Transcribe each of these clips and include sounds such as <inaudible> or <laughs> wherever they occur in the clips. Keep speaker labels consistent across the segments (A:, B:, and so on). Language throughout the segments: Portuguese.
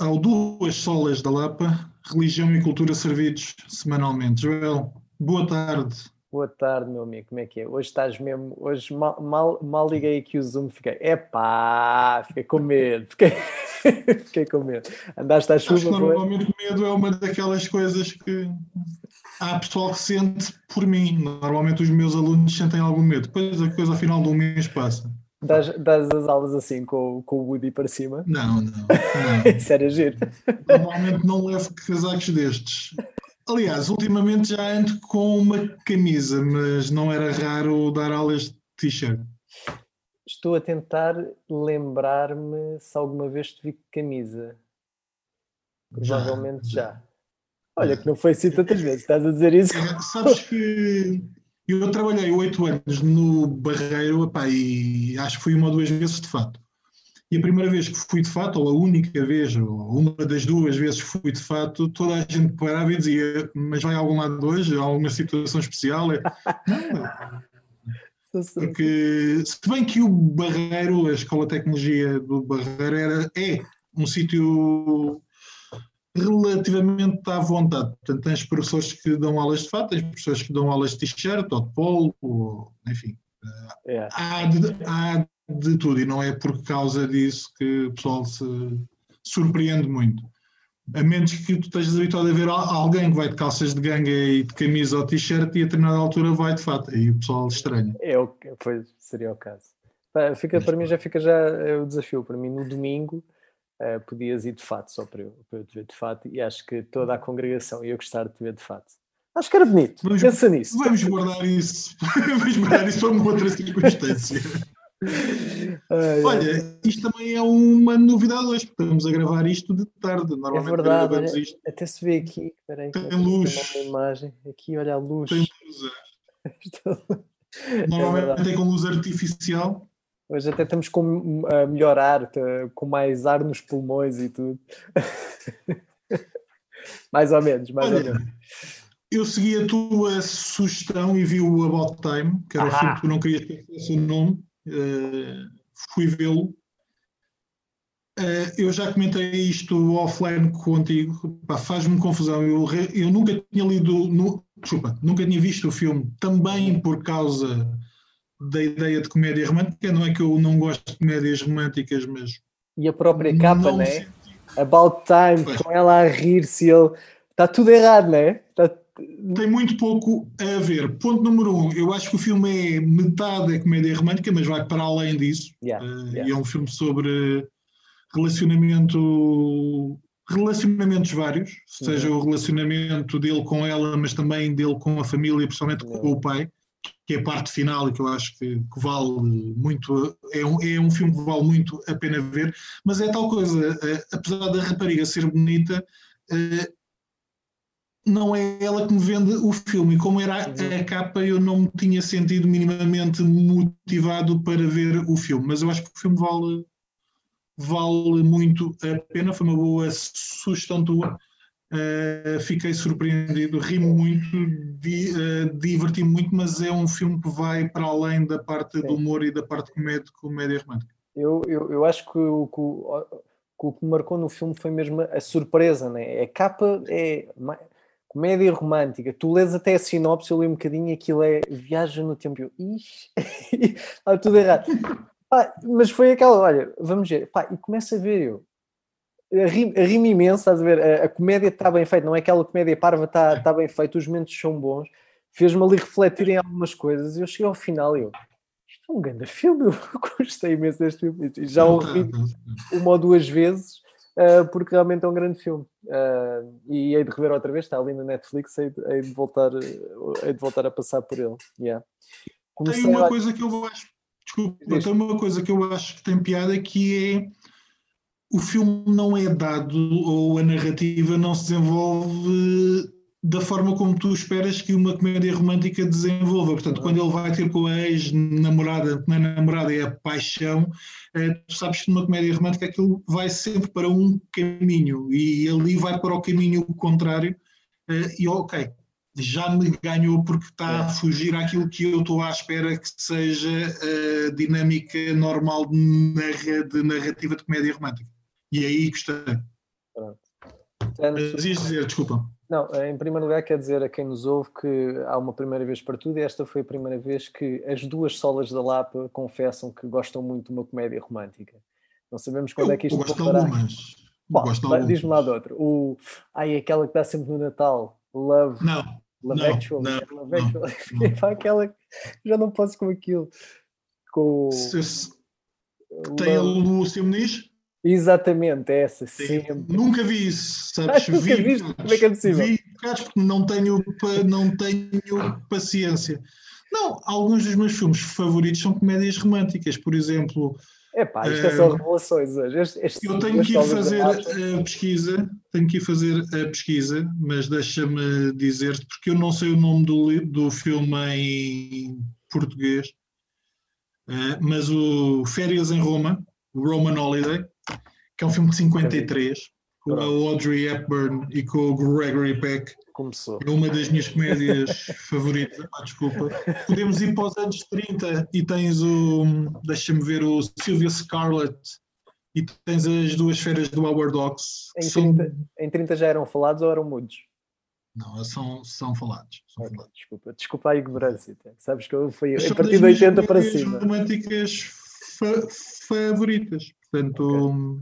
A: Ao Duas Solas da Lapa, Religião e Cultura servidos semanalmente. Joel, boa tarde.
B: Boa tarde, meu amigo. Como é que é? Hoje estás mesmo. Hoje mal, mal, mal liguei aqui o Zoom, fiquei. Epá, fiquei com medo. Fiquei, <laughs> fiquei com medo. Andaste à chuva. Acho que
A: normalmente o medo é uma daquelas coisas que há pessoal que sente por mim. Normalmente os meus alunos sentem algum medo. Depois a coisa ao final do mês passa.
B: Das, das as aulas assim com, com o Woody para cima?
A: Não, não. não. <laughs>
B: Isso era giro.
A: Normalmente não levo casacos destes. Aliás, ultimamente já ando com uma camisa, mas não era raro dar aulas de t-shirt.
B: Estou a tentar lembrar-me se alguma vez te vi camisa. Provavelmente já. já. Olha, que não foi assim tantas vezes, estás a dizer isso?
A: É, sabes que eu trabalhei oito anos no Barreiro epá, e acho que fui uma ou duas vezes de fato. E a primeira vez que fui de fato, ou a única vez, ou uma das duas vezes que fui de fato, toda a gente parava e dizia: Mas vai a algum lado hoje? Há alguma situação especial? É, <laughs> não, porque, se bem que o Barreiro, a Escola de Tecnologia do Barreiro, era, é um sítio relativamente à vontade. Portanto, tens professores que dão aulas de fato, tens professores que dão aulas de t-shirt ou de polo, ou, enfim. É. Há, de, há de tudo e não é por causa disso que o pessoal se surpreende muito. A menos que tu estejas habituado a ver alguém que vai de calças de ganga e de camisa ou t-shirt e a determinada altura vai de fato, aí o pessoal estranha.
B: É o que seria o caso. Fica, para mim já fica já é o desafio. Para mim, no domingo, uh, podias ir de fato, só para eu, para eu te ver de fato, e acho que toda a congregação ia gostar de te ver de fato. Acho que era bonito. Vamos, Pensa nisso.
A: Vamos guardar isso. <laughs> vamos guardar isso para uma outra circunstância. <laughs> Ai, Olha, isto também é uma novidade hoje, estamos a gravar isto de tarde. Normalmente é verdade, gravamos isto.
B: Até se vê aqui, peraí,
A: tem luz.
B: Uma imagem. Aqui, olha a luz.
A: Tem luz. É. <laughs> Normalmente é, é com luz artificial.
B: Hoje até estamos com uh, melhor ar, com mais ar nos pulmões e tudo. <laughs> mais ou menos, mais olha, ou menos.
A: Eu segui a tua sugestão e vi o About Time, que era ah. o filme que tu não querias ter o nome uh, fui vê-lo. Uh, eu já comentei isto offline contigo, faz-me confusão. Eu, eu nunca tinha lido, no, desculpa, nunca tinha visto o filme, também por causa da ideia de comédia romântica. Não é que eu não gosto de comédias românticas, mas.
B: E a própria capa, né? About Time, pois. com ela a rir-se, ele. Está tudo errado, né? Está
A: tem muito pouco a ver. Ponto número um, eu acho que o filme é metade é comédia romântica, mas vai para além disso.
B: Yeah, uh,
A: yeah. E é um filme sobre relacionamento, relacionamentos vários, seja uhum. o relacionamento dele com ela, mas também dele com a família, principalmente com o pai, que é a parte final e que eu acho que, que vale muito, é um, é um filme que vale muito a pena ver, mas é tal coisa, uh, apesar da rapariga ser bonita, uh, não é ela que me vende o filme. E como era a, a capa, eu não me tinha sentido minimamente motivado para ver o filme. Mas eu acho que o filme vale, vale muito a pena. Foi uma boa sugestão tua. Uh, fiquei surpreendido, ri muito, di, uh, diverti-me muito, mas é um filme que vai para além da parte Sim. do humor e da parte comédia, comédia romântica.
B: Eu, eu, eu acho que o, que o que me marcou no filme foi mesmo a surpresa, né? A capa é comédia romântica, tu lês até a sinopse, eu li um bocadinho aquilo é viagem no tempo. Eu, ixi, <laughs> está tudo errado. Pá, mas foi aquela, olha, vamos ver, pá, e começa a ver eu. Rimo imenso, estás a ver? A, a comédia está bem feita, não é aquela comédia parva, está tá bem feita, os momentos são bons. Fez-me ali refletir em algumas coisas e eu cheguei ao final e eu, isto é um grande filme, <laughs> eu gostei imenso deste filme. E já ouvi <laughs> uma ou duas vezes uh, porque realmente é um grande filme. Uh, e hei de rever outra vez, está ali na Netflix, hei de, hei de, voltar, hei de voltar a passar por ele. Yeah.
A: Comecei tem uma a... coisa que eu acho, desculpa, tem uma coisa que eu acho que tem piada que é o filme não é dado ou a narrativa não se desenvolve da forma como tu esperas que uma comédia romântica desenvolva. Portanto, quando ele vai ter com a ex-namorada, na namorada é a paixão, eh, tu sabes que numa comédia romântica aquilo vai sempre para um caminho e ali vai para o caminho contrário eh, e ok, já me ganhou porque está a fugir àquilo que eu estou à espera que seja a dinâmica normal de narrativa de comédia romântica. E aí gostei.
B: Pronto.
A: Portanto, Mas ias dizer, desculpa.
B: Não, em primeiro lugar, quer dizer a quem nos ouve que há uma primeira vez para tudo e esta foi a primeira vez que as duas solas da Lapa confessam que gostam muito de uma comédia romântica. Não sabemos quando
A: eu,
B: é que isto
A: voltará. Algumas. Bom,
B: diz-me lá de outro. O, ai, aquela que dá sempre no Natal. Love.
A: Não.
B: Love
A: não,
B: Actual.
A: Não,
B: Love Actual. Não. <laughs> aquela já não posso com aquilo. Com...
A: Se, se, tem o Luciano Muniz?
B: Exatamente, é essa,
A: Sim, Nunca vi isso, sabes? <laughs>
B: Ah, vi, viste? Como é que é possível?
A: Vi porque não tenho, não tenho paciência. Não, alguns dos meus filmes favoritos são comédias românticas, por exemplo.
B: É pá, isto é só revelações hoje. Este, este
A: eu tenho que ir fazer a pesquisa, tenho que ir fazer a pesquisa, mas deixa-me dizer-te, porque eu não sei o nome do, do filme em português, uh, mas o Férias em Roma, Roman Holiday, que é um filme de 53, com a Audrey Hepburn e com o Gregory Peck.
B: Começou.
A: É uma das minhas comédias <laughs> favoritas, ah, desculpa. Podemos ir para os anos 30 e tens o, deixa-me ver, o Sylvia Scarlett e tens as duas feiras do Howard Hawks.
B: Em 30, são... em 30 já eram falados ou eram mudos?
A: Não, são, são falados. São
B: okay, falados. Desculpa, desculpa a ignorância. Sabes que eu fui a partir de 80 para cima.
A: românticas fa favoritas. Portanto,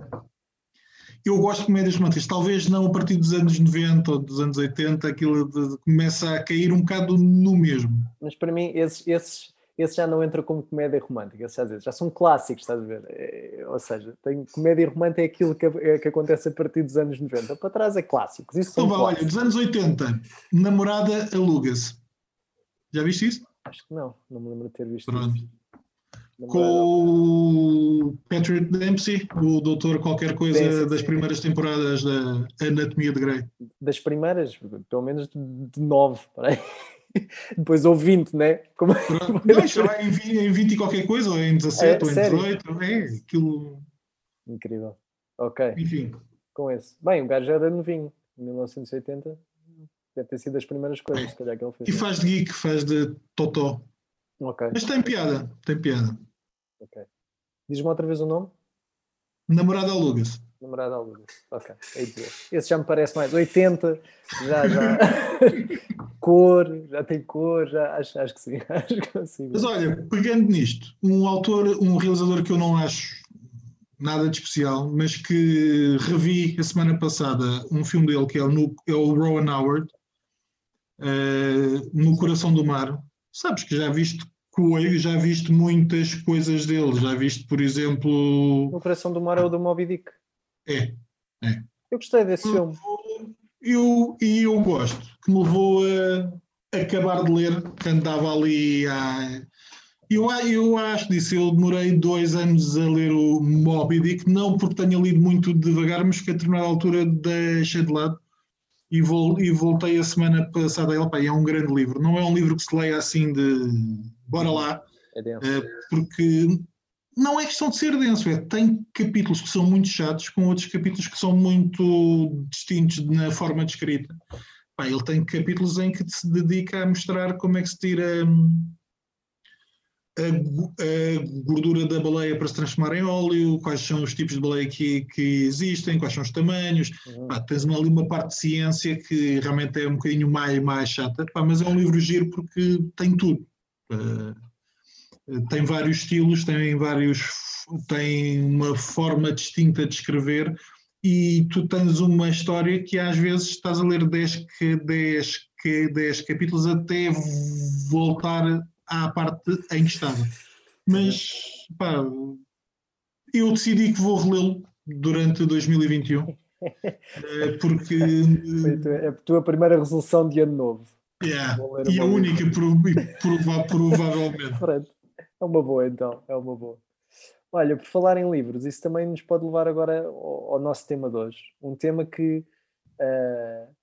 A: eu gosto de comédias românticas. Talvez não a partir dos anos 90 ou dos anos 80, aquilo de, de, começa a cair um bocado no mesmo.
B: Mas para mim, esses, esses, esses já não entram como comédia romântica, já, já são clássicos, estás a ver? É, ou seja, tem, comédia romântica é aquilo que, é, que acontece a partir dos anos 90. Para trás é clássicos. Isso então,
A: vá, olha, dos anos 80, Namorada aluga-se. Já viste isso?
B: Acho que não, não me lembro de ter visto
A: Pronto. isso com o Patrick Dempsey, o doutor qualquer coisa sim, sim, das primeiras temporadas da Anatomia de Grey.
B: Das primeiras, pelo menos de nove, peraí. <laughs> Depois ou 20, né?
A: Como... Não, isto vai em 20, em 20 e qualquer coisa, ou em 17, é, ou em sério? 18, é aquilo.
B: Incrível. Ok.
A: Enfim.
B: Com esse. Bem, o gajo já era novinho, em 1980. Deve ter sido das primeiras coisas, é. se calhar, que ele fez.
A: E faz de geek, faz de totó.
B: Ok.
A: Mas tem piada, tem piada.
B: Ok. Diz-me outra vez o nome?
A: Namorada Alugas.
B: Namorada Alugas. Ok. Esse já me parece mais. 80, já, já. <laughs> cor, já tem cor, já acho, acho que sim. <laughs> Acho que sim.
A: Mas olha, pegando nisto, um autor, um realizador que eu não acho nada de especial, mas que revi a semana passada um filme dele que é o, é o Rowan Howard, uh, No Coração do Mar. Sabes que já viste Coelho, já viste muitas coisas dele. Já viste, por exemplo.
B: O Coração do Mar é o do Moby Dick.
A: É, é.
B: Eu gostei desse filme.
A: Eu, e eu gosto, que me levou a acabar de ler, que andava ali a. Eu, eu acho disso, eu demorei dois anos a ler o Moby Dick, não porque tenha lido muito devagar, mas que a determinada altura deixei de lado e, vol, e voltei a semana passada a ele. Pá, é um grande livro, não é um livro que se leia assim de bora lá,
B: é
A: uh, porque não é questão de ser denso, é tem capítulos que são muito chatos com outros capítulos que são muito distintos na forma de escrita. Pá, ele tem capítulos em que se dedica a mostrar como é que se tira hum, a, gordura da baleia para se transformar em óleo, quais são os tipos de baleia que, que existem, quais são os tamanhos. Uhum. Pá, tens ali uma parte de ciência que realmente é um bocadinho mais, mais chata, pá, mas é um livro giro porque tem tudo. Uh, tem vários estilos, tem vários, tem uma forma distinta de escrever e tu tens uma história que às vezes estás a ler 10, 10, 10 capítulos até voltar à parte em que estava. Mas pá, eu decidi que vou relê-lo durante 2021 eh, porque
B: é a tua primeira resolução de ano novo.
A: Yeah. E a única, prova provavelmente.
B: É uma boa, então, é uma boa. Olha, por falar em livros, isso também nos pode levar agora ao, ao nosso tema de hoje. Um tema que, uh,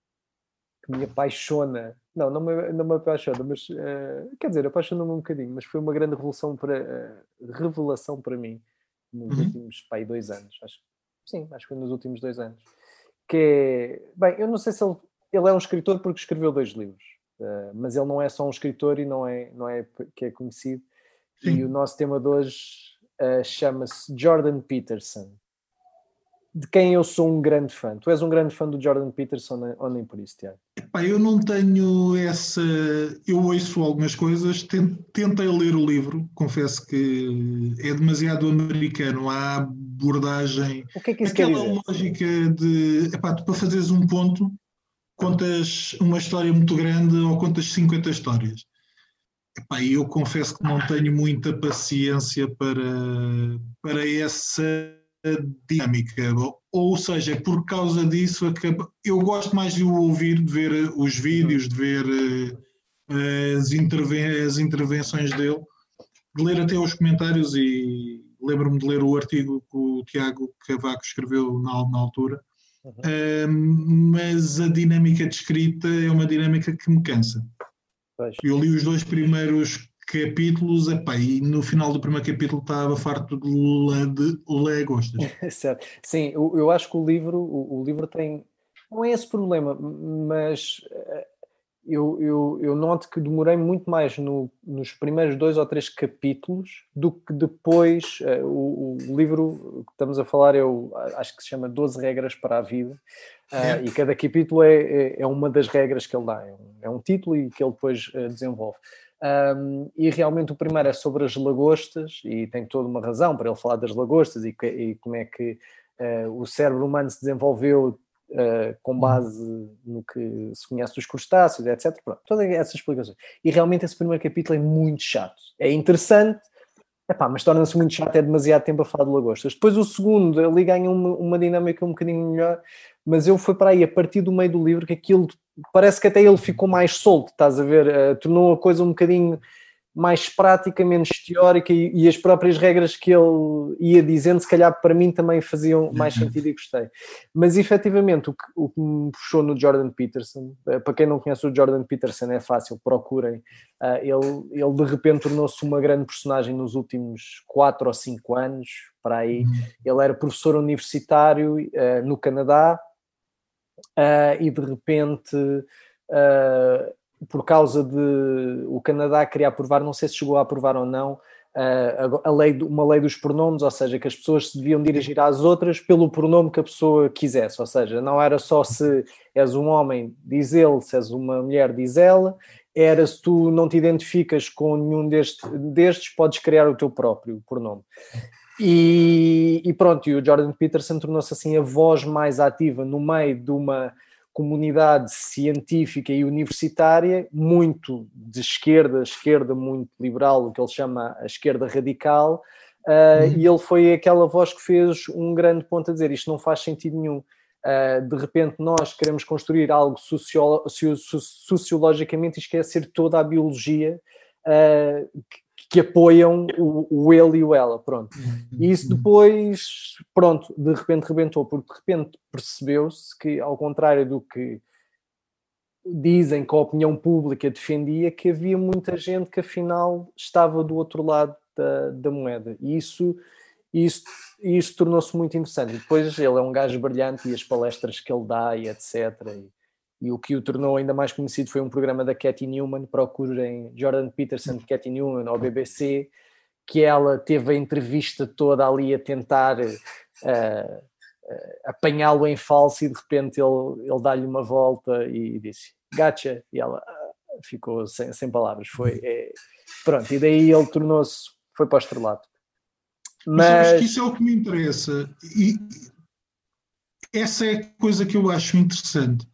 B: que me apaixona. Não, não me, não me apaixona, mas uh, quer dizer, apaixona-me um bocadinho, mas foi uma grande revolução para, uh, revelação para mim nos uhum. últimos pai, dois anos. Acho, sim, acho que foi nos últimos dois anos. Que é, bem, eu não sei se ele, ele é um escritor porque escreveu dois livros, mas ele não é só um escritor e não é, não é que é conhecido Sim. E o nosso tema de hoje uh, chama-se Jordan Peterson. De quem eu sou um grande fã. Tu és um grande fã do Jordan Peterson ou nem por isso, Tiago?
A: Epá, eu não tenho essa. Eu ouço algumas coisas, tentei ler o livro, confesso que é demasiado americano. Há abordagem.
B: O que é que isso
A: Aquela
B: quer dizer?
A: lógica de. Epá, tu, para fazeres um ponto, contas uma história muito grande ou contas 50 histórias. Epá, eu confesso que não tenho muita paciência para, para essa dinâmica. Ou seja, por causa disso, eu gosto mais de o ouvir, de ver os vídeos, de ver eh, as, interven as intervenções dele, de ler até os comentários e lembro-me de ler o artigo que o Tiago Cavaco escreveu na, na altura. Uhum. mas a dinâmica de escrita é uma dinâmica que me cansa. Pois. Eu li os dois primeiros capítulos, epá, e no final do primeiro capítulo estava farto de, de lagostas. <laughs>
B: certo. Sim, eu, eu, acho que o livro, o, o, livro tem. Não é esse problema, mas eh, eu, eu, eu noto que demorei muito mais no, nos primeiros dois ou três capítulos do que depois. Uh, o, o, livro que estamos a falar, eu acho que se chama 12 Regras para a Vida. Uh, é. E cada capítulo é, é, é, uma das regras que ele dá, é um, é um título e que ele depois uh, desenvolve. Um, e realmente o primeiro é sobre as lagostas, e tem toda uma razão para ele falar das lagostas e, que, e como é que uh, o cérebro humano se desenvolveu uh, com base no que se conhece dos crustáceos, etc. Pronto, todas essas explicações. E realmente esse primeiro capítulo é muito chato. É interessante, epá, mas torna-se muito chato, é demasiado tempo a falar de lagostas. Depois o segundo, ali ganha uma, uma dinâmica um bocadinho melhor, mas eu fui para aí a partir do meio do livro que aquilo parece que até ele ficou mais solto, estás a ver? Uh, tornou a coisa um bocadinho mais prática, menos teórica e, e, as próprias regras que ele ia dizendo, se calhar para mim também faziam mais uhum. sentido e gostei. Mas efetivamente o que, o que me puxou no Jordan Peterson, uh, para quem não conhece o Jordan Peterson é fácil, procurem. Uh, ele, ele de repente tornou-se uma grande personagem nos últimos 4 ou 5 anos, para aí. Uhum. Ele era professor universitário no Canadá, uh, e de repente, uh, por causa de o Canadá queria aprovar, não sei se chegou a aprovar ou não, uh, a lei, uma lei dos pronomes, ou seja, que as pessoas se deviam dirigir às outras pelo pronome que a pessoa quisesse, ou seja, não era só se és um homem, diz ele, se és uma mulher, diz ela, era se tu não te identificas com nenhum deste, destes, podes criar o teu próprio pronome. E, e, pronto, e o Jordan Peterson tornou-se assim a voz mais ativa no meio de uma comunidade científica e universitária muito de esquerda, esquerda muito liberal, o que ele chama a esquerda radical, uh, uhum. e ele foi aquela voz que fez um grande ponto a dizer isto não faz sentido nenhum. Uh, de repente nós queremos construir algo sociolo sociologicamente e esquecer toda a biologia uh, que apoiam o, o ele e o ela, pronto. Uhum. E isso depois, pronto, de repente rebentou, porque de repente percebeu-se que, ao contrário do que dizem que a opinião pública defendia, que havia muita gente que afinal estava do outro lado da, da moeda. E isso, isso, isso tornou-se muito interessante. E depois ele é um gajo brilhante e as palestras que ele dá e etc. E, e o que o tornou ainda mais conhecido foi um programa da Cathy Newman, procurem Jordan Peterson de Cathy Newman ao BBC, que ela teve a entrevista toda ali a tentar uh, uh, apanhá-lo em falso e de repente ele, ele dá-lhe uma volta e disse gotcha, e ela uh, ficou sem, sem palavras, foi é, pronto, e daí ele tornou-se, foi para o estrelato.
A: Mas... Que isso é o que me interessa. E essa é a coisa que eu acho interessante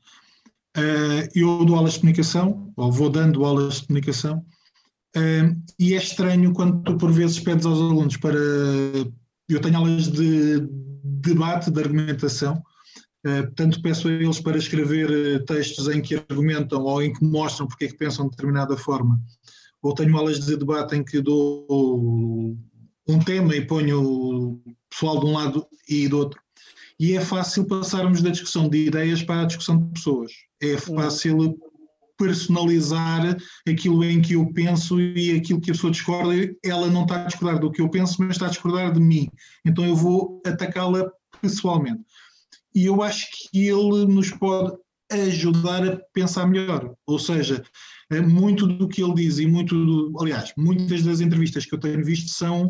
A: eu dou aulas de comunicação, ou vou dando aulas de comunicação, uh, e é estranho quando tu, por vezes, pedes aos alunos para. Eu tenho aulas de debate, de argumentação, uh, portanto, peço a eles para escrever textos em que argumentam ou em que mostram porque é que pensam de determinada forma. Ou tenho aulas de debate em que dou um tema e ponho o pessoal de um lado e do outro. E é fácil passarmos da discussão de ideias para a discussão de pessoas é fácil personalizar aquilo em que eu penso e aquilo que a pessoa discorda, ela não está a discordar do que eu penso, mas está a discordar de mim. Então eu vou atacá-la pessoalmente. E eu acho que ele nos pode ajudar a pensar melhor. Ou seja, muito do que ele diz e muito do, aliás, muitas das entrevistas que eu tenho visto são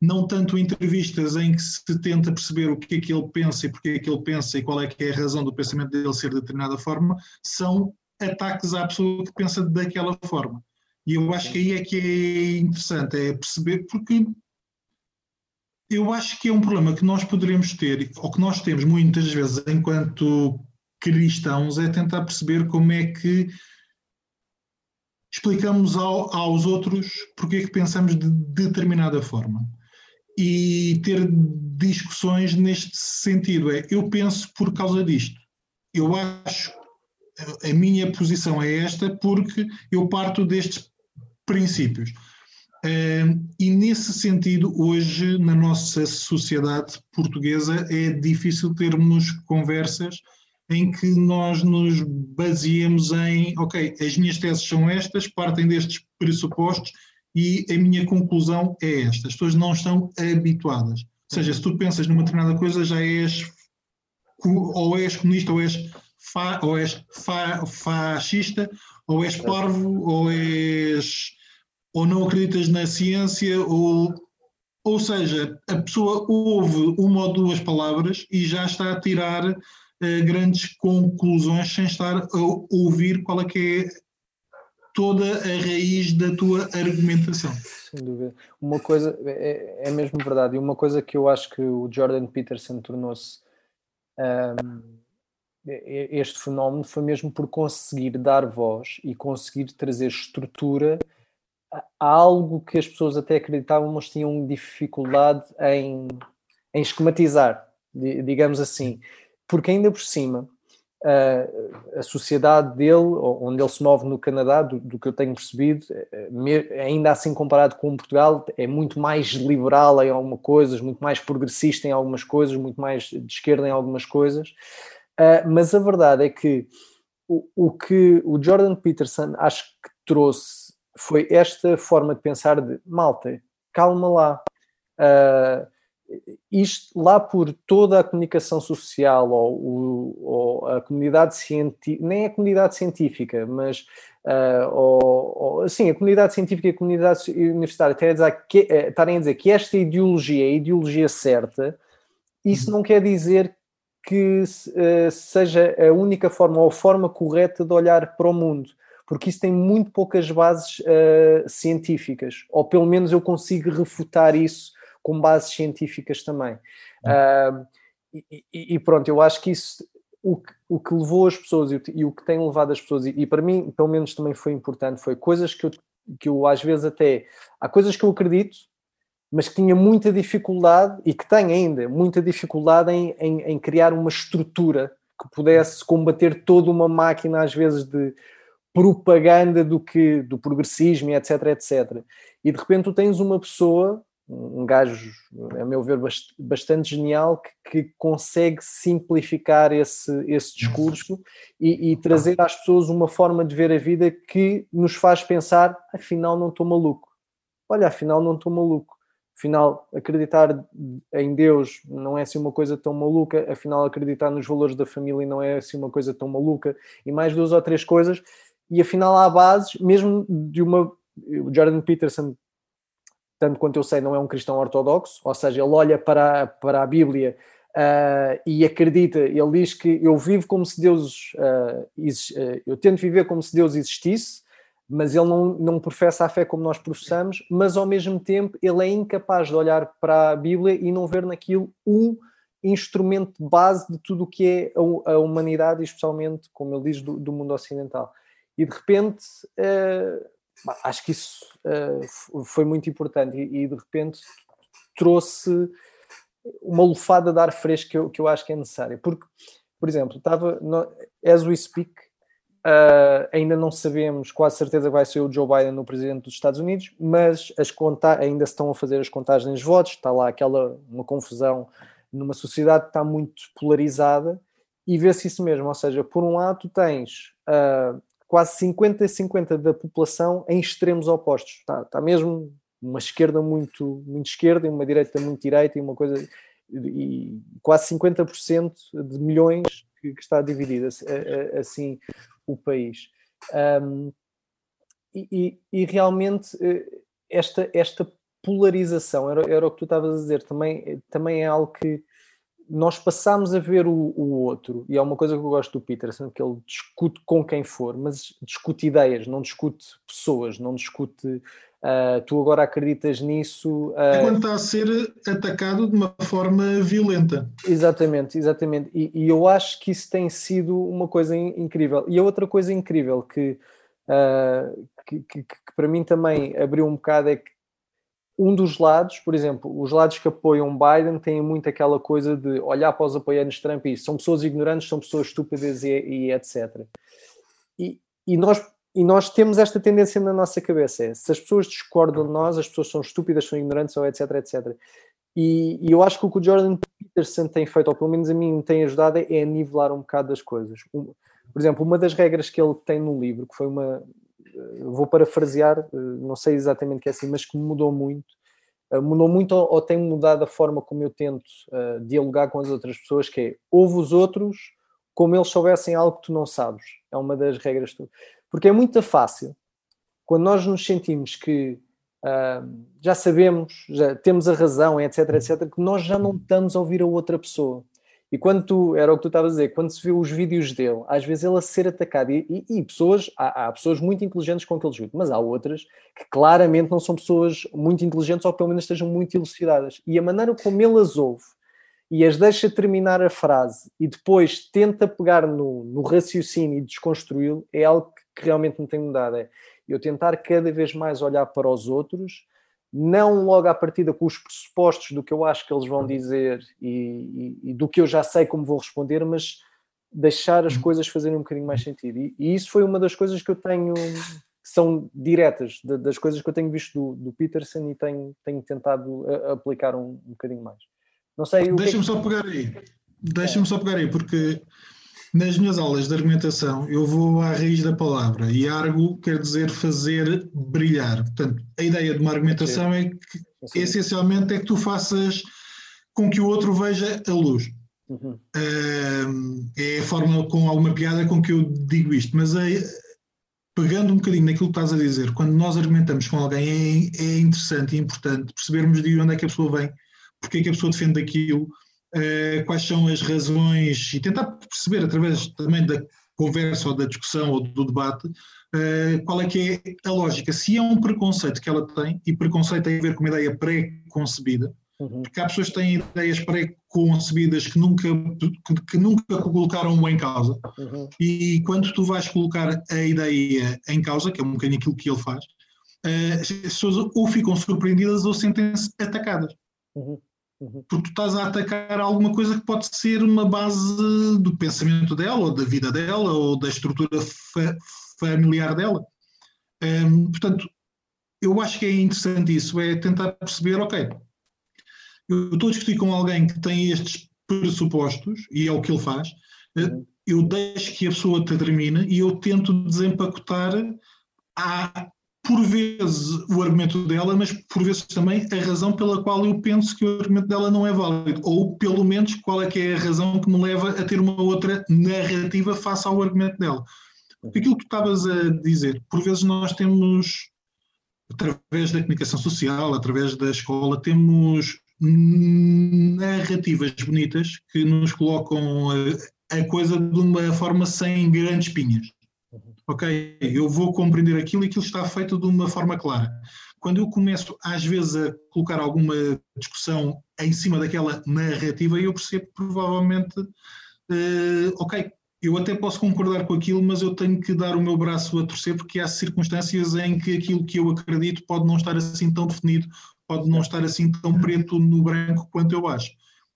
A: não tanto entrevistas em que se tenta perceber o que é que ele pensa e porque é que ele pensa e qual é que é a razão do pensamento dele ser de determinada forma, são ataques à pessoa que pensa daquela forma. E eu acho que aí é que é interessante, é perceber, porque eu acho que é um problema que nós poderemos ter, ou que nós temos muitas vezes enquanto cristãos, é tentar perceber como é que explicamos ao, aos outros porque é que pensamos de determinada forma e ter discussões neste sentido. É, eu penso por causa disto. Eu acho, a minha posição é esta porque eu parto destes princípios. e nesse sentido, hoje, na nossa sociedade portuguesa, é difícil termos conversas em que nós nos baseemos em, ok, as minhas teses são estas, partem destes pressupostos e a minha conclusão é esta. As pessoas não estão habituadas. Ou seja, se tu pensas numa determinada coisa, já és ou és comunista, ou és, fa, ou és fa, fascista, ou és parvo, ou és ou não acreditas na ciência, ou, ou seja, a pessoa ouve uma ou duas palavras e já está a tirar uh, grandes conclusões sem estar a ouvir qual é que é toda a raiz da tua argumentação.
B: Sem dúvida. Uma coisa, é, é mesmo verdade, e uma coisa que eu acho que o Jordan Peterson tornou-se um, este fenómeno foi mesmo por conseguir dar voz e conseguir trazer estrutura a algo que as pessoas até acreditavam, mas tinham dificuldade em, em esquematizar, digamos assim porque ainda por cima a, a sociedade dele, onde ele se move no Canadá, do, do, que eu tenho percebido, eh, ainda assim comparado com Portugal, é muito mais liberal em algumas coisas, muito mais progressista em algumas coisas, muito mais de esquerda em algumas coisas. Uh, mas a verdade é que o, o, que o Jordan Peterson acho que trouxe foi esta forma de pensar de malta, calma lá. Uh, isto lá por toda a comunicação social ou, ou a comunidade científica, nem a comunidade científica, mas uh, ou, ou, assim, a comunidade científica e a comunidade universitária estarem a, dizer que, uh, estarem a dizer que esta ideologia é a ideologia certa, isso não quer dizer que uh, seja a única forma ou a forma correta de olhar para o mundo porque isso tem muito poucas bases uh, científicas, ou pelo menos eu consigo refutar isso com bases científicas também. Uh, e, e, pronto, eu acho que isso, o que, o que levou as pessoas e o, e o que tem levado as pessoas, e, e, para mim, pelo menos também foi importante, foi coisas que eu, que eu às vezes até. Há coisas que eu acredito, mas que tinha muita dificuldade, e que tem ainda muita dificuldade em, em, em criar uma estrutura que pudesse combater toda uma máquina, às vezes, de propaganda do que do progressismo, etc, etc. E de repente tu tens uma pessoa um gajo, a meu ver, bastante genial que, que consegue simplificar esse, esse discurso e, e, trazer às pessoas uma forma de ver a vida que nos faz pensar: afinal, não estou maluco. Olha, afinal, não estou maluco. Afinal, acreditar em Deus não é assim uma coisa tão maluca. Afinal, acreditar nos valores da família não é assim uma coisa tão maluca. E mais duas ou três coisas. E afinal, há bases, mesmo de uma. O Jordan Peterson tanto quanto eu sei, não é um cristão ortodoxo, ou seja, ele olha para, para a Bíblia uh, e acredita, ele diz que eu vivo como se Deus, uh, uh, eu tento viver como se Deus existisse, mas ele não, não professa a fé como nós professamos, mas ao mesmo tempo ele é incapaz de olhar para a Bíblia e não ver naquilo um instrumento base de tudo o que é a, a humanidade, especialmente, como ele diz, do, do mundo ocidental. E de repente acho que isso uh, foi muito importante e, e, de repente trouxe uma lufada de ar fresco que eu, que eu acho que é necessária. Porque, por exemplo, estava, no, as we speak, uh, ainda não sabemos, quase certeza vai ser o Joe Biden no presidente dos Estados Unidos, mas as conta ainda se estão a fazer as contagens de votos, está lá aquela uma confusão numa sociedade que está muito polarizada e vê-se isso mesmo, ou seja, por um lado tu tens uh, quase 50 a 50 da população em extremos opostos. Está, está mesmo uma esquerda muito, muito esquerda e uma direita muito direita e uma coisa e quase 50% de milhões que, que está dividido assim o país. Um, e, e, realmente eh, esta, esta polarização, era, era o que tu estavas a dizer, também, também é algo que nós passamos a ver o, o, outro, e é uma coisa que eu gosto do Peterson, que ele discute com quem for, mas discute ideias, não discute pessoas, não discute uh, tu agora acreditas nisso.
A: Uh... É quando está a ser atacado de uma forma violenta.
B: Exatamente, exatamente. E, e eu acho que isso tem sido uma coisa incrível. E a outra coisa incrível que, uh, que, que, que para mim também abriu um bocado é que um dos lados, por exemplo, os lados que apoiam Biden têm muito aquela coisa de olhar para os apoiantes de Trump e são pessoas ignorantes, são pessoas estúpidas e, e etc. E, e, nós, e nós temos esta tendência na nossa cabeça: é, se as pessoas discordam de nós, as pessoas são estúpidas, são ignorantes, ou etc, etc. E, e eu acho que o que o Jordan Peterson tem feito, ou pelo menos a mim tem ajudado, é nivelar um bocado das coisas. Um, por exemplo, uma das regras que ele tem no livro, que foi uma, vou parafrasear, eh, não sei exatamente que é assim, mas que mudou muito. Eh, mudou muito ou, tem mudado a forma como eu tento uh, dialogar com as outras pessoas, que é ouve os outros como eles soubessem algo que tu não sabes. É uma das regras. Tu. Porque é muito fácil, quando nós nos sentimos que uh, já sabemos, já temos a razão, etc, etc, que nós já não estamos a ouvir a outra pessoa. E quando tu, era o que tu estavas a dizer, quando se vê os vídeos dele, às vezes ele a ser atacado, e, e, e pessoas, há, há, pessoas muito inteligentes com aqueles vídeos, mas há outras que claramente não são pessoas muito inteligentes ou pelo menos estejam muito elucidadas. E a maneira como ele as ouve e as deixa terminar a frase e depois tenta pegar no, no raciocínio e desconstruí-lo é algo que realmente me tem mudado. É eu tentar cada vez mais olhar para os outros não logo à partida com os pressupostos do que eu acho que eles vão dizer e, e, e do que eu já sei como vou responder, mas deixar as uhum. coisas fazerem um bocadinho mais sentido. E, e isso foi uma das coisas que eu tenho, que são diretas, das coisas que eu tenho visto do, do Peterson e tenho, tenho tentado a, a aplicar um, um bocadinho mais. Não sei.
A: É Deixa-me é que... só pegar aí. Deixa-me é. só pegar aí, porque nas minhas aulas de argumentação, eu vou à raiz da palavra e argo quer dizer fazer brilhar. Portanto, a ideia de uma argumentação é que essencialmente é que tu faças com que o outro veja a luz. Uhum. é a forma com alguma piada com que eu digo isto, mas é, pegando um bocadinho naquilo que estás a dizer, quando nós argumentamos com alguém, é, é interessante e importante percebermos de onde é que a pessoa vem, porque é que a pessoa defende aquilo uh, quais são as razões e tentar perceber através também da conversa ou da discussão ou do debate uh, qual é que é a lógica. Se é um preconceito que ela tem, e preconceito tem a ver com uma ideia pré-concebida, uhum. porque há pessoas que têm ideias pré-concebidas que nunca, que, que, nunca colocaram em causa, uhum. e quando tu vais colocar a ideia em causa, que é um bocadinho aquilo que ele faz, uh, as pessoas ou ficam surpreendidas ou sentem-se atacadas. Uhum. Uhum. Porque tu estás a atacar alguma coisa que pode ser uma base do pensamento dela, ou da vida dela, ou da estrutura fa familiar dela. Portanto, eu acho que é interessante isso, é tentar perceber, ok, eu estou a discutir com alguém que tem estes pressupostos, e é o que ele faz, eh, uhum. eu deixo que a pessoa termine e eu tento desempacotar a, por vezes o argumento dela, mas por vezes também a razão pela qual eu penso que o argumento dela não é válido, ou pelo menos qual é que é a razão que me leva a ter uma outra narrativa face ao argumento dela. Aquilo que tu estavas a dizer, por vezes nós temos, através da comunicação social, através da escola, temos narrativas bonitas que nos colocam a, a coisa de uma forma sem grandes pinhas ok, eu vou compreender aquilo e aquilo está feito de uma forma clara. Quando eu começo, às vezes, a colocar alguma discussão em cima daquela narrativa, eu percebo provavelmente, uh, ok, eu até posso concordar com aquilo, mas eu tenho que dar o meu braço a torcer porque há circunstâncias em que aquilo que eu acredito pode não estar assim tão definido, pode não estar assim tão preto no branco quanto eu acho.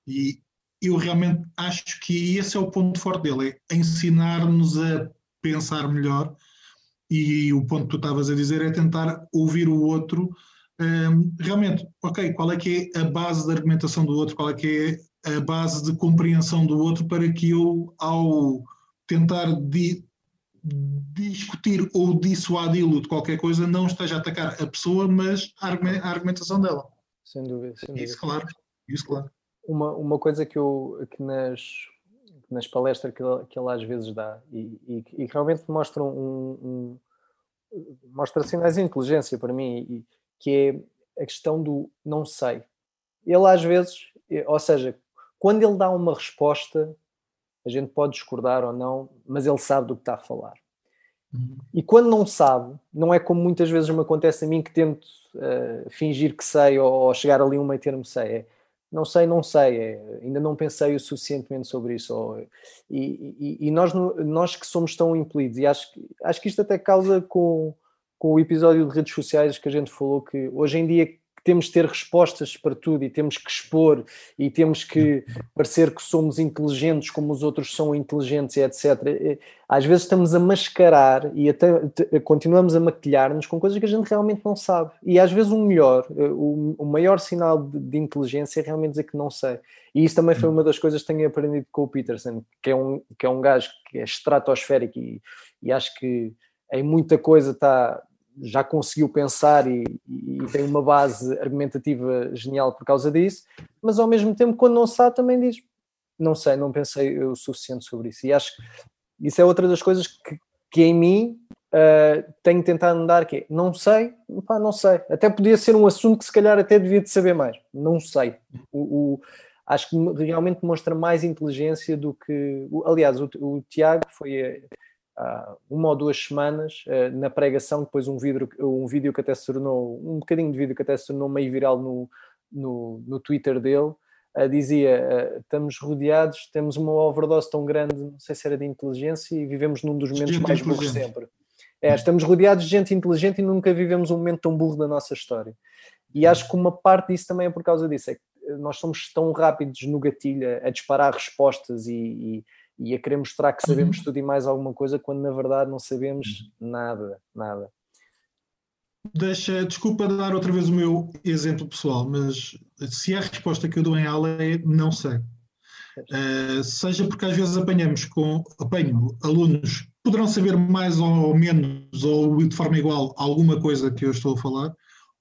A: E eu realmente acho que esse é o ponto forte dele, é ensinar-nos a pensar melhor e o ponto que tu estavas a dizer é tentar ouvir o outro um, realmente, ok, qual é que é a base da argumentação do outro, qual é que é a base de compreensão do outro para que eu, ao tentar di, discutir ou dissuadi-lo de qualquer coisa, não esteja a atacar a pessoa, mas a argumentação dela.
B: Sem dúvida, sem
A: dúvida. Isso, claro. Isso, claro.
B: Uma, uma coisa que eu que nas nas palestras que ele, que ele às vezes dá e, e, e realmente mostram um, um, mostra sinais de inteligência para mim e, que é a questão do não sei. Ele às vezes, ou seja, quando ele dá uma resposta, a gente pode discordar ou não, mas ele sabe do que está a falar. Uhum. E quando não sabe, não é como muitas vezes me acontece a mim que tento uh, fingir que sei ou, ou, chegar ali um meio termo sei. É, não sei, não sei, é, ainda não pensei o suficientemente sobre isso. Ou, e, e, e, nós, nós que somos tão impelidos, e acho, acho que isto até causa com, com o episódio de redes sociais que a gente falou que hoje em dia temos de ter respostas para tudo e temos que expor e temos que parecer que somos inteligentes como os outros são inteligentes, etc. Às vezes estamos a mascarar e até continuamos a maquilhar-nos com coisas que a gente realmente não sabe. E às vezes o melhor, eh, o, maior sinal de, inteligência é realmente dizer que não sei. E isso também foi uma das coisas que tenho aprendido com o Peterson, que é um, que é um gajo que é estratosférico e, e acho que em muita coisa está já conseguiu pensar e, e, tem uma base argumentativa genial por causa disso, mas ao mesmo tempo, quando não sabe, também diz: Não sei, não pensei o suficiente sobre isso. E acho que isso é outra das coisas que, que em mim uh, tenho tentado mudar: que é, não sei, pá, não sei. Até podia ser um assunto que se calhar até devia de saber mais. Não sei. O, o, acho que realmente mostra mais inteligência do que. Aliás, o, o Tiago foi há uma ou duas semanas eh, na pregação, depois um vídeo, um vídeo que até se tornou, um bocadinho de vídeo que até se tornou meio viral no, no, no Twitter dele, uh, dizia: uh, estamos rodeados, temos uma overdose tão grande, não sei se era de inteligência, e vivemos num dos momentos gente mais burros sempre. É, estamos rodeados de gente inteligente e nunca vivemos um momento tão burro da nossa história. E acho que uma parte disso também é por causa disso, é que nós somos tão rápidos no gatilho a, a disparar respostas e, e e a querer mostrar que sabemos uhum. tudo e mais alguma coisa quando na verdade não sabemos uhum. nada, nada.
A: Deixa, desculpa dar outra vez o meu exemplo pessoal, mas se a resposta que eu dou em aula é não sei. Uh, seja porque às vezes apanhamos com apanho alunos poderão saber mais ou menos ou de forma igual alguma coisa que eu estou a falar,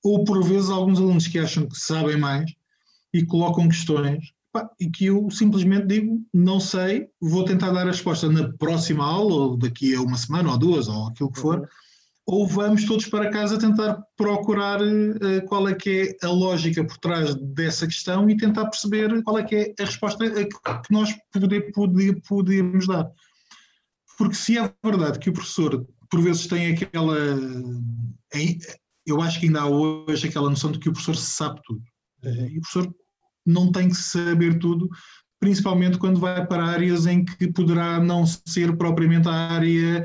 A: ou por vezes alguns alunos que acham que sabem mais e colocam questões e que eu simplesmente digo, não sei, vou tentar dar a resposta na próxima aula, ou daqui a uma semana, ou duas, ou aquilo que for, uhum. ou vamos todos para casa tentar procurar uh, qual é que é a lógica por trás dessa questão e tentar perceber qual é que é a resposta que nós poder, poder, podemos dar. Porque se é verdade que o professor, por vezes, tem aquela. Eu acho que ainda há hoje aquela noção de que o professor sabe tudo. Uhum. E o professor não tem que saber tudo, principalmente quando vai para áreas em que poderá não ser propriamente a área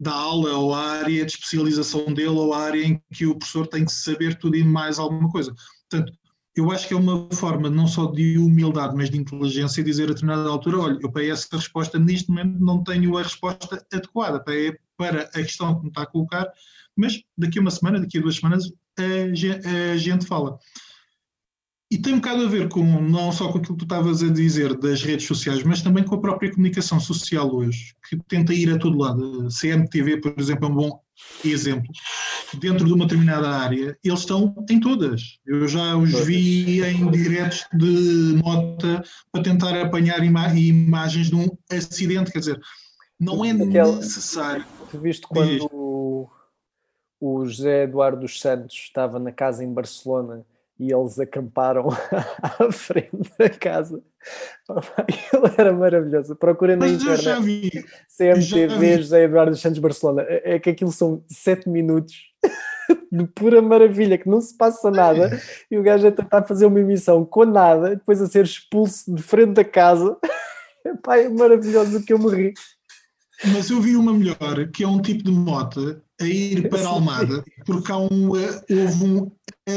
A: da aula ou a área de especialização dele ou a área em que o professor tem que saber tudo e mais alguma coisa. Portanto, eu acho que é uma forma não só de humildade, mas de inteligência dizer a determinada altura, olha, eu para essa resposta neste momento não tenho a resposta adequada para, para a questão que me está a colocar, mas daqui a uma semana, daqui a duas semanas, a, a gente fala. E tem um bocado a ver com, não só com aquilo que tu estavas a dizer das redes sociais, mas também com a própria comunicação social hoje, que tenta ir a todo lado. A CMTV, por exemplo, é um bom exemplo. Dentro de uma determinada área, eles estão em todas. Eu já os vi em diretos de nota para tentar apanhar ima imagens de um acidente, quer dizer, não é Aquela, necessário.
B: Tu viste quando o, o José Eduardo dos Santos estava na casa em Barcelona e eles acamparam <laughs> à frente da casa. Aquilo era maravilhoso. Procurem na Mas internet. CMTV José Eduardo Santos Barcelona. É, é que aquilo são sete minutos <laughs> de pura maravilha, que não se passa nada, e o gajo a tentar fazer uma emissão com nada, depois a ser expulso de frente da casa. <laughs> Epá, é maravilhoso que eu me ri.
A: Mas eu vi uma melhor, que é um tipo de moto a ir para Almada, porque há um, eh, houve um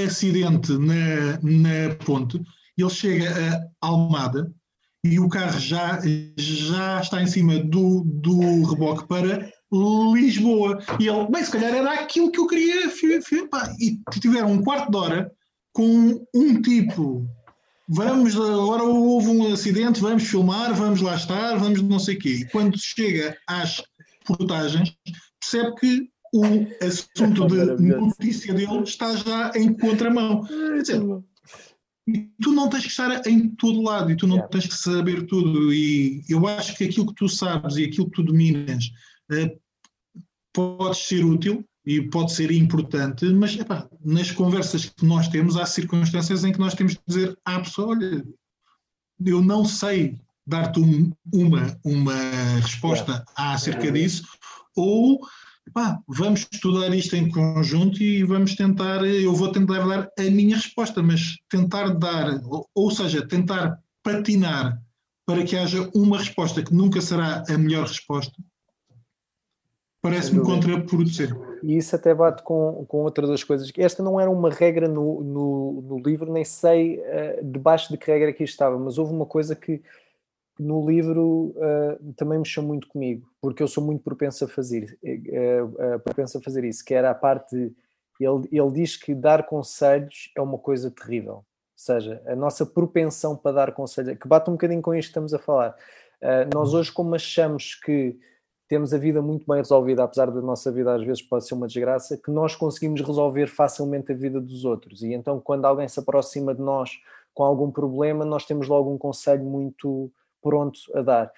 A: acidente na, na ponte, ele chega a Almada e o carro já, já está em cima do, do reboque para Lisboa. E ele, bem, se calhar era aquilo que eu queria. E tiveram um quarto de hora com um tipo. Vamos, agora houve um acidente, vamos filmar, vamos lá estar, vamos não sei o quê. E quando chega às portagens, percebe que o assunto de notícia dele está já em contramão. Quer dizer, tu não tens que estar em todo lado e tu não tens que saber tudo. E eu acho que aquilo que tu sabes e aquilo que tu dominas uh, pode ser útil, e pode ser importante, mas epá, nas conversas que nós temos, há circunstâncias em que nós temos de dizer à pessoa: olha, eu não sei dar-te um, uma, uma resposta acerca disso, ou vamos estudar isto em conjunto e vamos tentar, eu vou tentar dar a minha resposta, mas tentar dar, ou, ou seja, tentar patinar para que haja uma resposta que nunca será a melhor resposta, parece-me contraproducente.
B: E isso até bate com, com outra das coisas. Esta não era uma regra no, no, no livro, nem sei uh, debaixo de que regra aqui estava, mas houve uma coisa que no livro uh, também mexeu muito comigo, porque eu sou muito propenso a fazer, uh, uh, propenso a fazer isso, que era a parte de, ele, ele diz que dar conselhos é uma coisa terrível. Ou seja, a nossa propensão para dar conselhos, que bate um bocadinho com isto que estamos a falar. nós hoje, como achamos que temos a vida muito bem resolvida, apesar da nossa vida às vezes pode ser uma desgraça, que nós conseguimos resolver facilmente a vida dos outros. E então, quando alguém se aproxima de nós com algum problema, nós temos logo um conselho muito pronto a dar.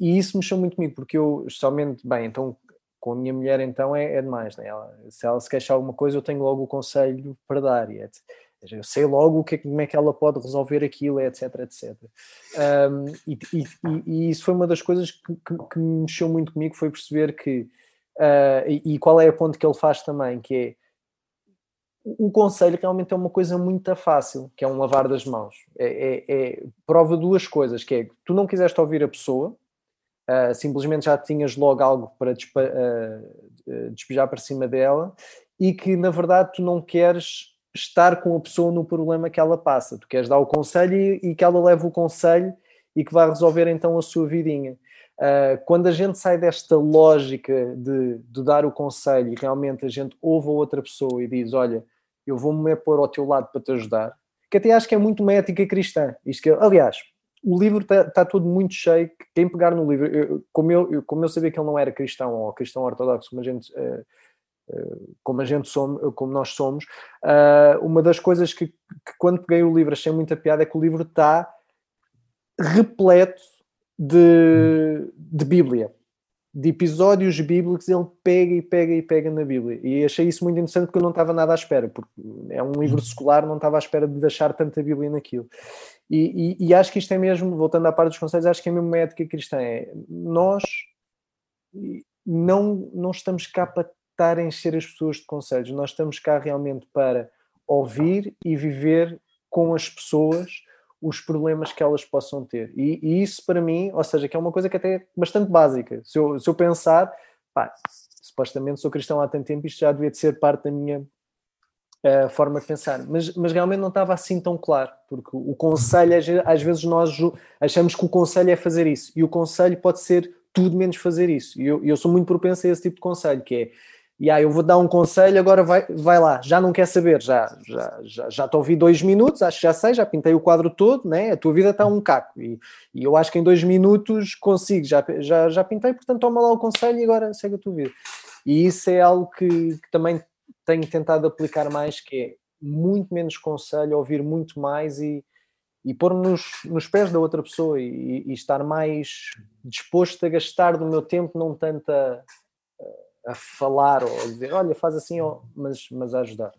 B: E isso mexeu muito comigo, porque eu, especialmente, bem, então com a minha mulher então é, é demais, né? ela, se ela se queixar alguma coisa eu tenho logo o conselho para dar, e etc. Eu sei logo o que, é como é que ela pode resolver aquilo, etc, etc. Um, e, e, e, isso foi uma das coisas que, que, que mexeu muito comigo, foi perceber que, uh, e, e, qual é a ponto que ele faz também, que é, o conselho realmente é uma coisa muito fácil, que é um lavar das mãos. É, é, é prova duas coisas, que é tu não quiseste ouvir a pessoa, uh, simplesmente já tinhas logo algo para despe uh, despejar para cima dela, e que na verdade tu não queres estar com a pessoa no problema que ela passa. Tu queres dar o conselho e, e que ela leve o conselho e que vá resolver então a sua vidinha. Uh, quando a gente sai desta lógica de, de, dar o conselho e realmente a gente ouve a outra pessoa e diz: Olha, eu vou-me pôr ao teu lado para te ajudar, que até acho que é muito uma ética cristã. Isto que, aliás, o livro está tá todo muito cheio. Quem pegar no livro, eu, como, eu, como eu sabia que ele não era cristão ou cristão ortodoxo, como a gente. Uh, como a gente somos, como nós somos, uh, uma das coisas que, que, quando peguei o livro achei muita piada é que o livro está repleto de, de Bíblia, de episódios bíblicos, ele pega e pega e pega na Bíblia. E achei isso muito interessante porque eu não estava nada à espera, porque é um livro secular, não estava à espera de deixar tanta Bíblia naquilo. E, e, e acho que isto é mesmo, voltando à parte dos conselhos, acho que é mesmo uma ética cristã. É, nós não, não estamos cá para estar a encher as pessoas de conselhos, nós estamos cá realmente para ouvir e viver com as pessoas os problemas que elas possam ter. E, e, isso para mim, ou seja, que é uma coisa que até é bastante básica. Se eu, se eu pensar, pá, supostamente sou cristão há tanto tempo, isto já devia de ser parte da minha uh, forma de pensar. Mas, mas realmente não estava assim tão claro, porque o conselho, às vezes nós achamos que o conselho é fazer isso, e o conselho pode ser tudo menos fazer isso. E eu, eu sou muito propenso a esse tipo de conselho, que é e aí eu vou dar um conselho, agora vai, vai lá, já não quer saber, já, já, já, já te ouvi dois minutos, acho que já sei, já pintei o quadro todo, né? a tua vida está um caco, e, e eu acho que em dois minutos consigo, já, já, já pintei, portanto toma lá o conselho e agora segue a tua vida. E isso é algo que, que também tenho tentado aplicar mais, que é muito menos conselho, ouvir muito mais e, e pôr-me nos, nos pés da outra pessoa e, e, estar mais disposto a gastar do meu tempo, não tanta a falar ou a dizer, olha, faz assim, mas, mas a ajudar.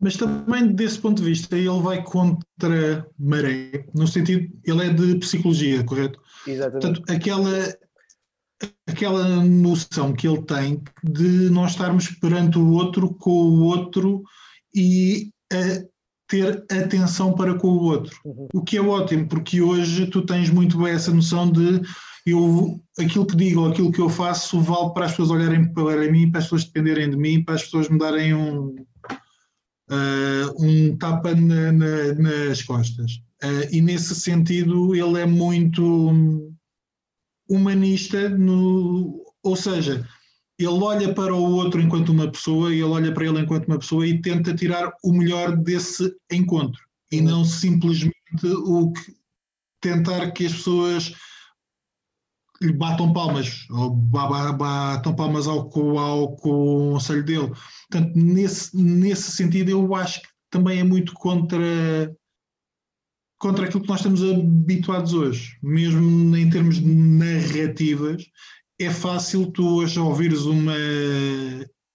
A: Mas também desse ponto de vista ele vai contra maré, no sentido, ele é de psicologia, correto?
B: Exatamente.
A: Portanto, aquela, aquela noção que ele tem de nós estarmos perante o outro com o outro e a ter atenção para com o outro. Uhum. O que é ótimo, porque hoje tu tens muito bem essa noção de eu, aquilo que digo, aquilo que eu faço, vale para as pessoas olharem para mim, para as pessoas dependerem de mim, para as pessoas me darem um, uh, um tapa na, na, nas costas. Uh, e nesse sentido, ele é muito humanista, no, ou seja, ele olha para o outro enquanto uma pessoa, e ele olha para ele enquanto uma pessoa e tenta tirar o melhor desse encontro e uhum. não simplesmente o que, tentar que as pessoas lhe batam palmas, ou batam palmas ao, ao conselho dele. Portanto, nesse, nesse sentido, eu acho que também é muito contra, contra aquilo que nós estamos habituados hoje. Mesmo em termos de narrativas, é fácil tu hoje ouvires uma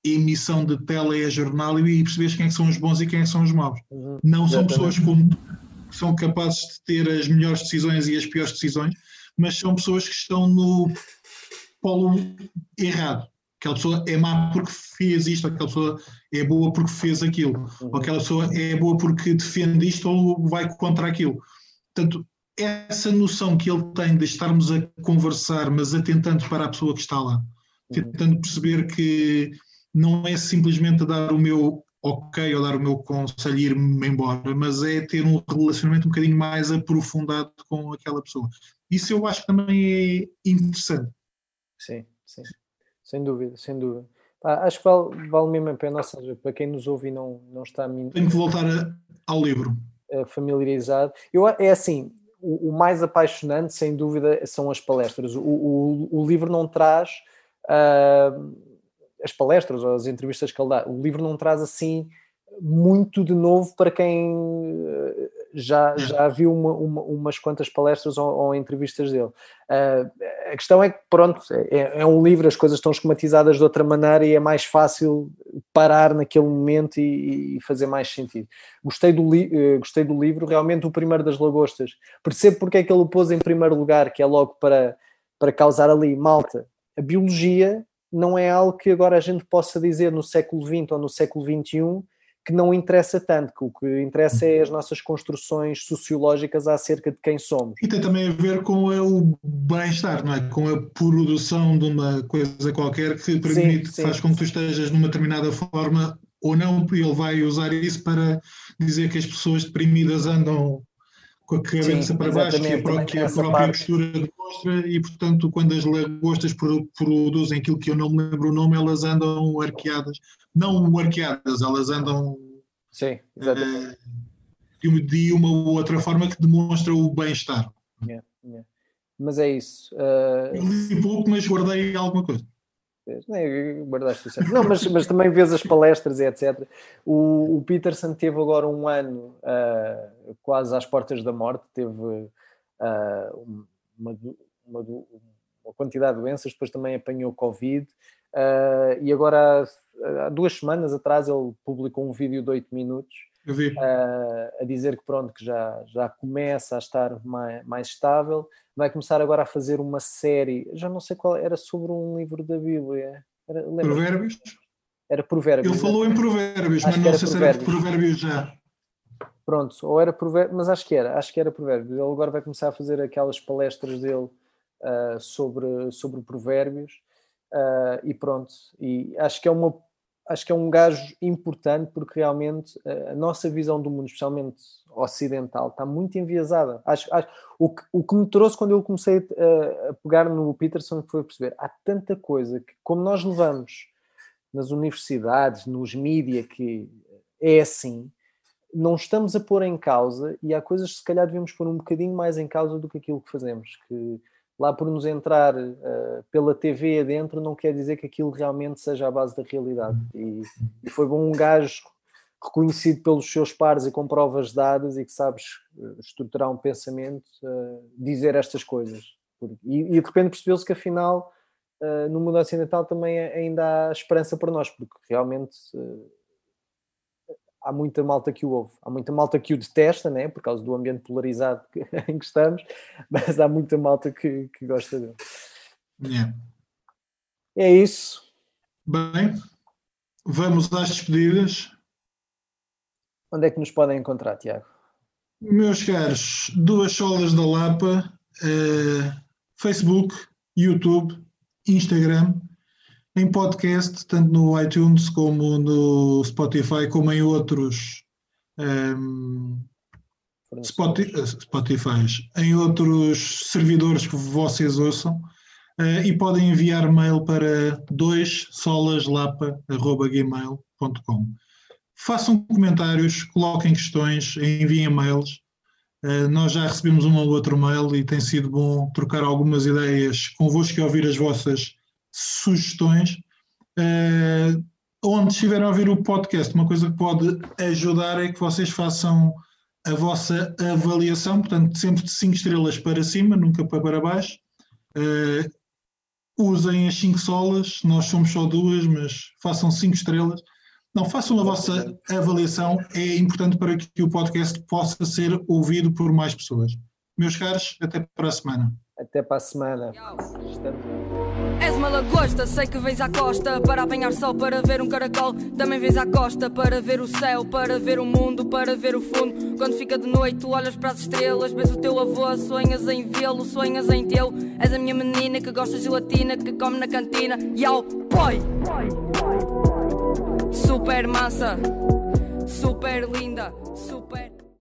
A: emissão de telejornal e percebes quem é que são os bons e quem é que são os maus.
B: Uhum.
A: Não são pessoas como tu, que são capazes de ter as melhores decisões e as piores decisões, mas são pessoas que estão no polo errado. Aquela pessoa é má porque fez isto, aquela pessoa é boa porque fez aquilo, ou aquela pessoa é boa porque defende isto ou vai contra aquilo. Portanto, essa noção que ele tem de estarmos a conversar, mas atentando para a pessoa que está lá, tentando perceber que não é simplesmente dar o meu ok ou dar o meu conselho e ir-me embora, mas é ter um relacionamento um bocadinho mais aprofundado com aquela pessoa. Isso eu acho que também é interessante.
B: Sim, sim. Sem dúvida, sem dúvida. Pá, acho que vale, vale mesmo a pena, ou seja, para quem nos ouve e não, não está min-
A: Tenho que voltar a- ao livro.
B: familiarizado. Eu, é assim, o, o mais apaixonante, sem dúvida, são as palestras. O, o, o livro não traz ah, as palestras ou as entrevistas que ele dá. O livro não traz assim muito de novo para quem já, já viu uma, uma- umas quantas palestras ou, ou entrevistas dele. Ah, a questão é que, pronto, é, é um livro, as coisas estão esquematizadas de outra maneira e é mais fácil parar naquele momento e, e fazer mais sentido. Gostei do, eh, gostei do livro, realmente o primeiro das lagostas. Percebo porque é que ele o pôs em primeiro lugar, que é logo para, para causar ali, malta, a biologia não é algo que agora a gente possa dizer no século XX ou no século XXI que não interessa tanto, que o que interessa é as nossas construções sociológicas acerca de quem somos.
A: E tem também a ver com o bem-estar, não é? Com a produção de uma coisa qualquer que permite,
B: sim.
A: faz com que tu estejas numa determinada forma ou não, e ele vai usar isso para dizer que as pessoas deprimidas andam com a cabeça
B: Sim,
A: para baixo, que a,
B: exatamente,
A: pró-
B: também
A: que a própria postura demonstra, e portanto, quando as lagostas pro- produzem aquilo que eu não me lembro o nome, elas andam arqueadas. Não arqueadas, elas andam
B: Sim, exatamente.
A: eh, de uma- ou outra forma que demonstra o bem-estar.
B: Yeah, yeah. Mas é isso. ah,
A: Eu li pouco, mas guardei alguma coisa.
B: Guardaste o. Não, mas, mas também vês as palestras e etc. O, o Peterson teve agora um ano ah, quase às portas da morte, teve ah, uma, uma, uma quantidade de doenças, depois também apanhou Covid. ah, e agora, há, há duas semanas atrás, ele publicou um vídeo de 8 minutos A dizer que pronto, que já, já começa a estar mais, mais estável. Vai começar agora a fazer uma série, já não sei qual, era sobre um livro da Bíblia. Era?
A: Provérbios?
B: Era Provérbios.
A: Ele falou em Provérbios,
B: Acho
A: mas não sei se era
B: Provérbios.
A: Provérbios já.
B: Pronto, ou era Provérbios, mas acho que era, acho que era Provérbios. Ele agora vai começar a fazer aquelas palestras dele ah, sobre, sobre Provérbios ah, e pronto. E acho que é uma acho que é um gajo importante porque realmente ah, a nossa visão do mundo, especialmente ocidental, está muito enviesada. Acho, acho- o, que, o que me trouxe quando eu comecei a, a pegar no Peterson foi perceber há tanta coisa que, como nós levamos nas universidades, nos mídia, que é assim, não estamos a pôr em causa e há coisas que se calhar devemos pôr um bocadinho mais em causa do que aquilo que fazemos. Que lá por nos entrar eh, pela TV adentro não quer dizer que aquilo realmente seja a base da realidade. E, e foi bom um gajo reconhecido pelos seus pares e com provas dadas e que sabes eh, estruturar um pensamento, eh, dizer estas coisas. E, e de repente percebeu-se que afinal eh, no mundo ocidental também ainda há esperança para nós, porque realmente há muita malta que o ouve, há muita malta que o detesta, né? por causa do ambiente polarizado <laughs> em que estamos, mas há muita malta que, que gosta dele.
A: Yeah.
B: É isso.
A: Bem, vamos às despedidas.
B: Onde é que nos podem encontrar, Tiago?
A: Meus caros, duas solas da Lapa, eh, Facebook, YouTube, Instagram, em podcast, tanto no iTunes como no Spotify, como em outros ehm, Spoti- eh, Spotify, em outros servidores que vocês ouçam, eh, e podem enviar mail para 2solaslapa.gmail.com. Façam comentários, coloquem questões, enviem mails. Eh, nós já recebemos um ou outro mail e tem sido bom trocar algumas ideias convosco e ouvir as vossas sugestões. Eh, onde estiverem a ouvir o podcast, uma coisa que pode ajudar é que vocês façam a vossa avaliação, portanto, sempre de 5 estrelas para cima, nunca para baixo. Eh, usem as 5 solas, nós somos só duas, mas façam 5 estrelas. Não, façam a vossa avaliação, é importante para que o podcast possa ser ouvido por mais pessoas. Meus caros, até para a semana.
B: Até para a semana. Estamos...
C: És uma lagosta, sei que vens à costa para apanhar sol, para ver um caracol. Também vens à costa para ver o céu, para ver o mundo, para ver o fundo. Quando fica de noite, tu olhas para as estrelas, vês o teu avô, sonhas em vê-lo, sonhas em tê-lo. És a minha menina que gosta de gelatina, que come na cantina. Yau, boy! Super massa, super linda, super.